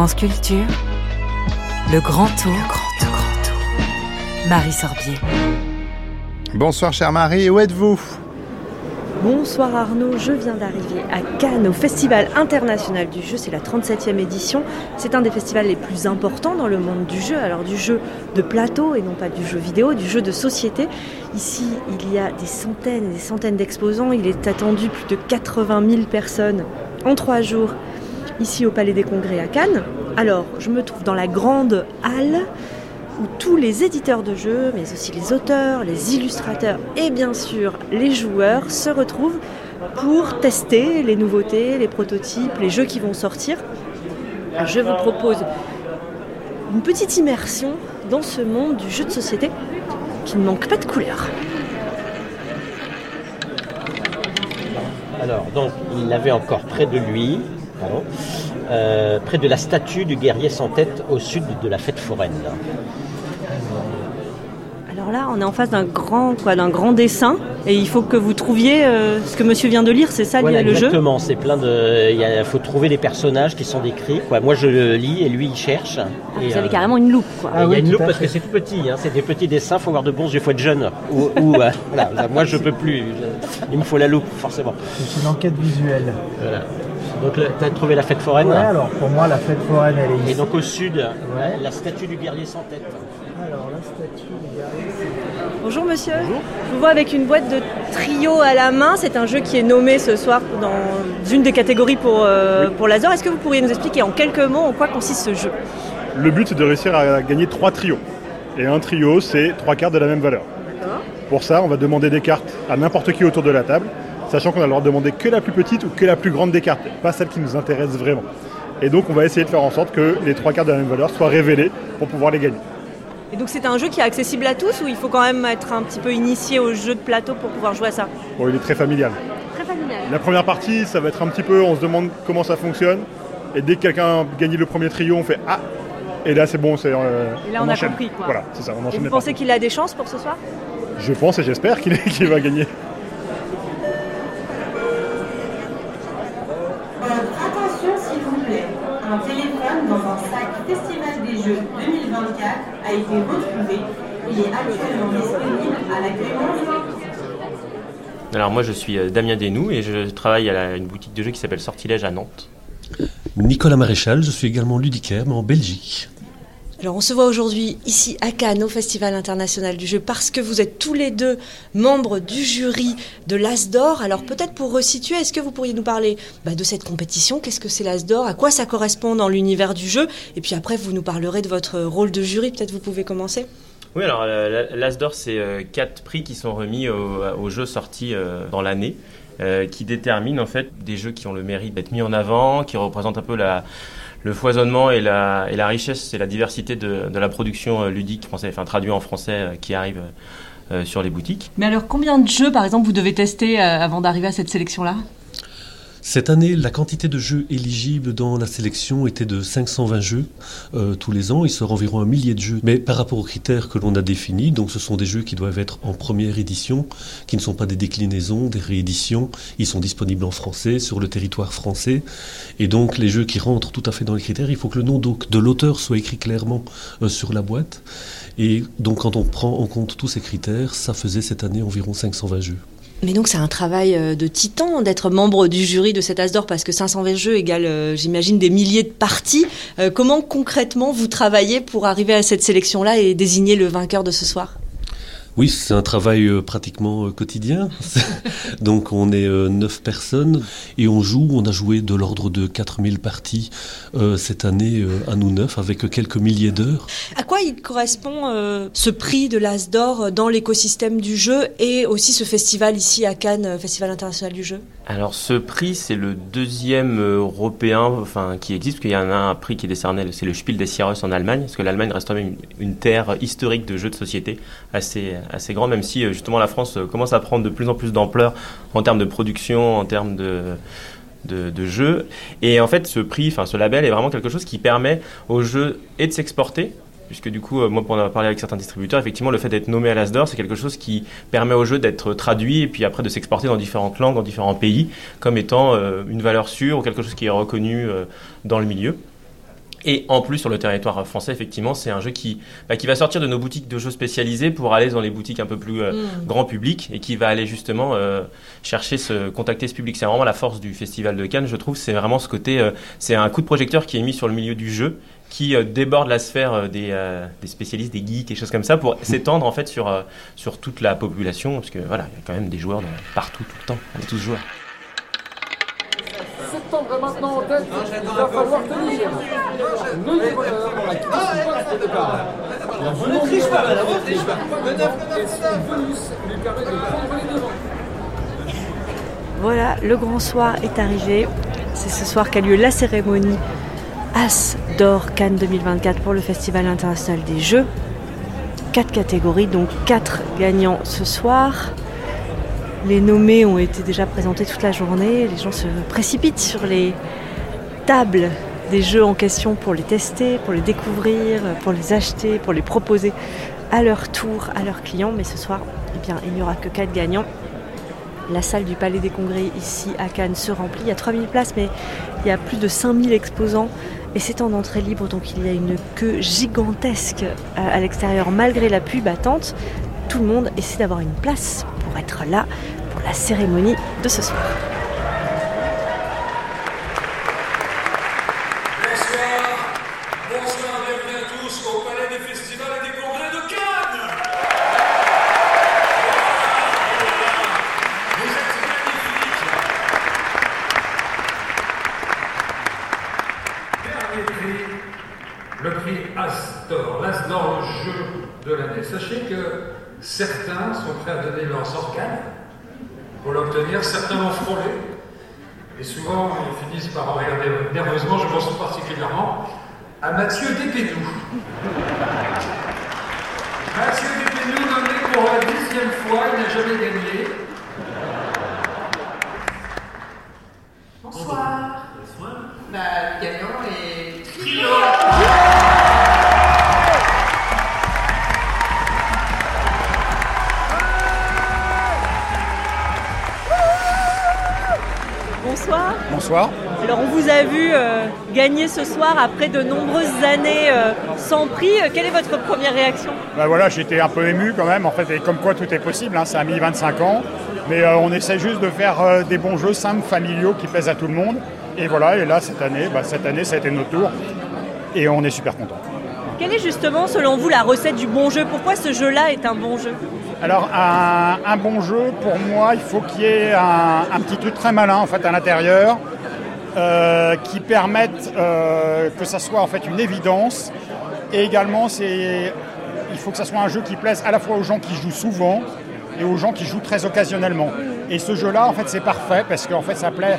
France Culture, le grand tour, grand tour, grand tour. Marie Sorbier. Bonsoir chère Marie, où êtes-vous? Bonsoir Arnaud, je viens d'arriver à Cannes au Festival international du jeu, c'est la 37e édition. C'est un des festivals les plus importants dans le monde du jeu, alors du jeu de plateau et non pas du jeu vidéo, du jeu de société. Ici, il y a des centaines et des centaines d'exposants, il est attendu plus de 80 000 personnes en trois jours ici au Palais des Congrès à Cannes. Alors, je me trouve dans la grande halle où tous les éditeurs de jeux, mais aussi les auteurs, les illustrateurs et bien sûr les joueurs se retrouvent pour tester les nouveautés, les prototypes, les jeux qui vont sortir. Je vous propose une petite immersion dans ce monde du jeu de société qui ne manque pas de couleurs. Alors, donc, il l'avait encore près de lui, euh, près de la statue du guerrier sans tête au sud de la fête foraine. Alors là, on est en face d'un grand, quoi, d'un grand dessin, et il faut que vous trouviez euh, ce que Monsieur vient de lire. C'est ça Voilà, le jeu exactement. C'est plein de. Il faut trouver les personnages qui sont décrits. Quoi. Moi, je le lis et lui, il cherche. Et, Vous avez euh, carrément une loupe, quoi. il y a une loupe parce fait. que c'est tout petit. Hein. C'est des petits dessins. Faut avoir de bons yeux. Faut être jeune. Ou, ou, euh, voilà. Moi, je peux plus. Il me faut la loupe, forcément. C'est une enquête visuelle. Voilà. Donc, tu as trouvé la fête foraine. Ouais, alors pour moi, la fête foraine, elle est Et ici. donc au sud, la statue du guerrier sans tête. Alors, la statue, regardez, c'est- Bonjour Monsieur. Je vous vois avec une boîte de trio à la main. C'est un jeu qui est nommé ce soir dans une des catégories pour, euh, pour l'Azor. Est-ce que vous pourriez nous expliquer en quelques mots en quoi consiste ce jeu? Le but, c'est de réussir à gagner trois trios. Et un trio, c'est trois cartes de la même valeur. Pour ça, on va demander des cartes à n'importe qui autour de la table, sachant qu'on a le droit de demander que la plus petite ou que la plus grande des cartes, pas celle qui nous intéresse vraiment. Et donc, on va essayer de faire en sorte que les trois cartes de la même valeur soient révélées pour pouvoir les gagner. Et donc c'est un jeu qui est accessible à tous ou il faut quand même être un petit peu initié au jeu de plateau pour pouvoir jouer à ça? Bon, il est très familial. Très familial. La première partie, ça va être un petit peu, on se demande comment ça fonctionne. Et dès que quelqu'un gagne le premier trio, on fait Ah Et là, c'est bon, c'est. euh, Et là, on a enchaîne. compris, quoi. Voilà, c'est ça, on Et enchaîne vous pensez qu'il a des chances pour ce soir? Je pense et j'espère qu'il qu'il va gagner. 2024 a été retrouvé. Il est actuellement disponible à l'accueil Montréal. Alors moi je suis euh, Damien Desnoux et je travaille à la- une boutique de jeux qui s'appelle Sortilège à Nantes. Nicolas Maréchal, je suis également ludicaire, mais en Belgique. Alors on se voit aujourd'hui ici à Cannes au Festival international du jeu parce que vous êtes tous les deux membres du jury de l'As d'Or. Alors peut-être pour resituer, est-ce que vous pourriez nous parler bah, de cette compétition? Qu'est-ce que c'est l'As d'Or? À quoi ça correspond dans l'univers du jeu? Et puis après vous nous parlerez de votre rôle de jury. Peut-être vous pouvez commencer Oui alors l'As d'Or c'est euh, quatre prix qui sont remis aux, jeux sortis euh, dans l'année. euh, qui déterminent en fait des jeux qui ont le mérite d'être mis en avant, qui représentent un peu la, le foisonnement et la, richesse et la diversité de, la production euh, ludique française, enfin traduit en français, euh, qui arrive euh, sur les boutiques. Mais alors, combien de jeux, par exemple, vous devez tester avant d'arriver à cette sélection-là? Cette année, la quantité de jeux éligibles dans la sélection était de 520 jeux euh, tous les ans. Il sort environ un millier de jeux. Mais par rapport aux critères que l'on a définis, donc ce sont des jeux qui doivent être en première édition, qui ne sont pas des déclinaisons, des rééditions. Ils sont disponibles en français, sur le territoire français. Et donc les jeux qui rentrent tout à fait dans les critères, il faut que le nom de l'auteur soit écrit clairement euh, sur la boîte. Et donc quand on prend en compte tous ces critères, ça faisait cette année environ 520 jeux. Mais donc c'est un travail euh, de titan d'être membre du jury de cet As d'Or parce que 520 jeux égale, euh, j'imagine, des milliers de parties. Euh, comment concrètement vous travaillez pour arriver à cette sélection-là et désigner le vainqueur de ce soir? Oui, c'est un travail euh, pratiquement euh, quotidien. Donc on est euh, neuf personnes et on joue, on a joué de l'ordre de 4000 parties cette année à nous neuf avec quelques milliers d'heures. À quoi il correspond ce prix de l'As d'Or dans l'écosystème du jeu et aussi ce festival ici à Cannes, Festival international du jeu? Alors ce prix, c'est le deuxième européen qui existe, parce qu'il y en a un prix qui est décerné, c'est le Spiel des Jahres en Allemagne, parce que l'Allemagne reste quand même une, terre historique de jeux de société assez, assez grande, même si euh, justement la France euh, commence à prendre de plus en plus d'ampleur en termes de production, en termes de, jeux. Et en fait, ce prix, ce label est vraiment quelque chose qui permet aux jeux et de s'exporter, puisque du coup, euh, moi, pour en avoir parlé avec certains distributeurs, effectivement, le fait d'être nommé à l'Asdor, c'est quelque chose qui permet au jeu d'être traduit et puis après de s'exporter dans différentes langues, dans différents pays, comme étant euh, une valeur sûre ou quelque chose qui est reconnu euh, dans le milieu. Et en plus, sur le territoire français, effectivement, c'est un jeu qui, bah, qui va sortir de nos boutiques de jeux spécialisées pour aller dans les boutiques un peu plus euh, Mm. grand public et qui va aller justement euh, chercher ce, contacter ce public. C'est vraiment la force du Festival de Cannes, je trouve. C'est vraiment ce côté, euh, c'est un coup de projecteur qui est mis sur le milieu du jeu qui euh, déborde la sphère euh, des, euh, des spécialistes, des geeks, et choses comme ça, pour s'étendre en fait sur, euh, sur toute la population, parce que voilà, il y a quand même des joueurs de partout, tout le temps, on est tous joueurs. Septembre est maintenant en tête, il va falloir tenir. Neuvième heure dans la quatrième de départ. La venante de et son bonus lui permet de prendre les devants. Voilà, le grand soir est arrivé. C'est ce soir qu'a lieu la cérémonie As d'or Cannes 2024 pour le Festival international des jeux. Quatre catégories, donc quatre gagnants ce soir. Les nommés ont été déjà présentés toute la journée. Les gens se précipitent sur les tables des jeux en question pour les tester, pour les découvrir, pour les acheter, pour les proposer à leur tour à leurs clients. Mais ce soir, eh bien, il n'y aura que quatre gagnants. La salle du Palais des Congrès ici à Cannes se remplit. Il y a 3000 places, mais il y a plus de 5000 exposants et c'est en entrée libre, donc il y a une queue gigantesque à à l'extérieur malgré la pluie battante. Tout le monde essaie d'avoir une place pour être là pour la cérémonie de ce soir. Bonsoir, bonsoir, bienvenue à tous au Palais des Festivals et des Congrès de Cannes. Vous êtes magnifiques. Dernier prix, le prix Astor, l'Astor, le jeu l'année. Sachez que certains sont prêts à donner leurs organes pour l'obtenir, certains l'ont frôlé. Et souvent, ils finissent par regarder nerveusement, je pense particulièrement à Mathieu Despédou. Mathieu Despédou nommé pour la dixième fois, il n'a jamais gagné. Euh, gagner ce soir après de nombreuses années euh, sans prix. Euh, Quelle est votre première réaction? Bah voilà, j'étais un peu ému quand même, en fait, et comme quoi tout est possible, hein, ça a mis 25 ans, mais euh, on essaie juste de faire des bons jeux simples, familiaux, qui plaisent à tout le monde, et voilà, et là, cette année, bah, cette année, ça a été notre tour, et on est super content. Quelle est justement selon vous la recette du bon jeu? Pourquoi ce jeu-là est un bon jeu? Alors, un, un bon jeu, pour moi, il faut qu'il y ait un, un petit truc très malin, en fait, à l'intérieur, euh, qui permette euh, que ça soit, en fait, une évidence, et également, c'est, il faut que ça soit un jeu qui plaise à la fois aux gens qui jouent souvent et aux gens qui jouent très occasionnellement. Et ce jeu-là, en fait, c'est parfait parce qu'en fait, ça plaît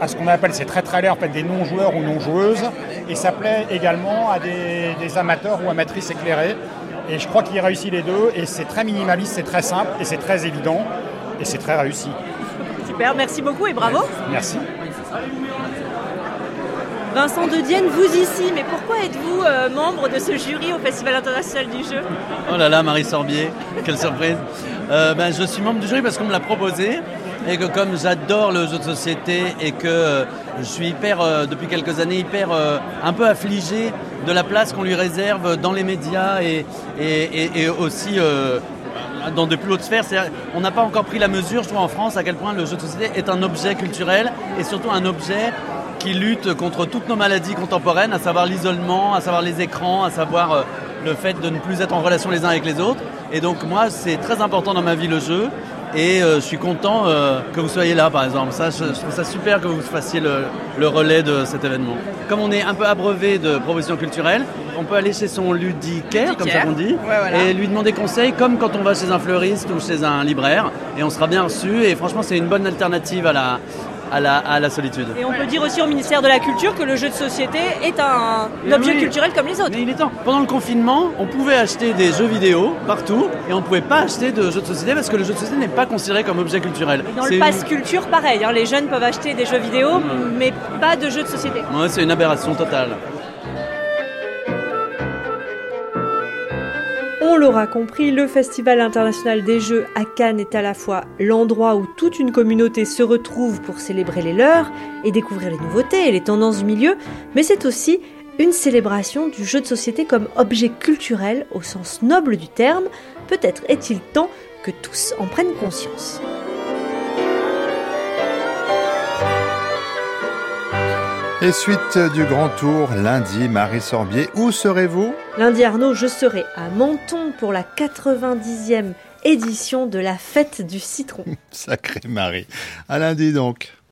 à ce qu'on appelle, c'est très très laid, en fait, des non-joueurs ou non-joueuses, et ça plaît également à des, des amateurs ou amatrices éclairées. Et je crois qu'il réussit les deux, et c'est très minimaliste, c'est très simple, et c'est très évident, et c'est très réussi. Super, merci beaucoup et bravo. Merci. Vincent de Dienne, vous ici, mais pourquoi êtes-vous euh, membre de ce jury au Festival international du jeu? Oh là là, Marie Sorbier, quelle surprise. Euh, ben, je suis membre du jury parce qu'on me l'a proposé et que comme j'adore le jeu de société et que euh, je suis hyper, depuis quelques années, hyper un peu affligé de la place qu'on lui réserve dans les médias et, aussi dans de plus hautes sphères. On n'a pas encore pris la mesure, je trouve, en France, à quel point le jeu de société est un objet culturel et surtout un objet qui lutte contre toutes nos maladies contemporaines, à savoir l'isolement, à savoir les écrans, à savoir euh, le fait de ne plus être en relation les uns avec les autres. Et donc moi, c'est très important dans ma vie le jeu. Et euh, je suis content euh, que vous soyez là, par exemple. Ça, je, je trouve ça super que vous fassiez le, le relais de cet événement. Comme on est un peu abreuvé de propositions culturelles, on peut aller chez son ludicaire, comme ça qu'on dit, Ouais, voilà. et lui demander conseil, comme quand on va chez un fleuriste ou chez un libraire, et on sera bien reçu. Et franchement, c'est une bonne alternative à la, à la, à la solitude. Et on peut dire aussi au ministère de la Culture que le jeu de société est un, un objet oui. culturel comme les autres. Mais il est temps. Pendant le confinement, on pouvait acheter des jeux vidéo partout et on ne pouvait pas acheter de jeux de société parce que le jeu de société n'est pas considéré comme objet culturel. Dans le pass culture, pareil, hein, les jeunes peuvent acheter des jeux vidéo, mais pas de jeux de société. Ouais, c'est une aberration totale. On l'aura compris, le Festival international des jeux à Cannes est à la fois l'endroit où toute une communauté se retrouve pour célébrer les leurs et découvrir les nouveautés et les tendances du milieu, mais c'est aussi Une célébration du jeu de société comme objet culturel au sens noble du terme, peut-être est-il temps que tous en prennent conscience. Et suite du grand tour, lundi, Marie Sorbier, où serez-vous? Lundi Arnaud, je serai à Menton pour la 90e édition de la fête du citron. Sacré Marie. À lundi donc.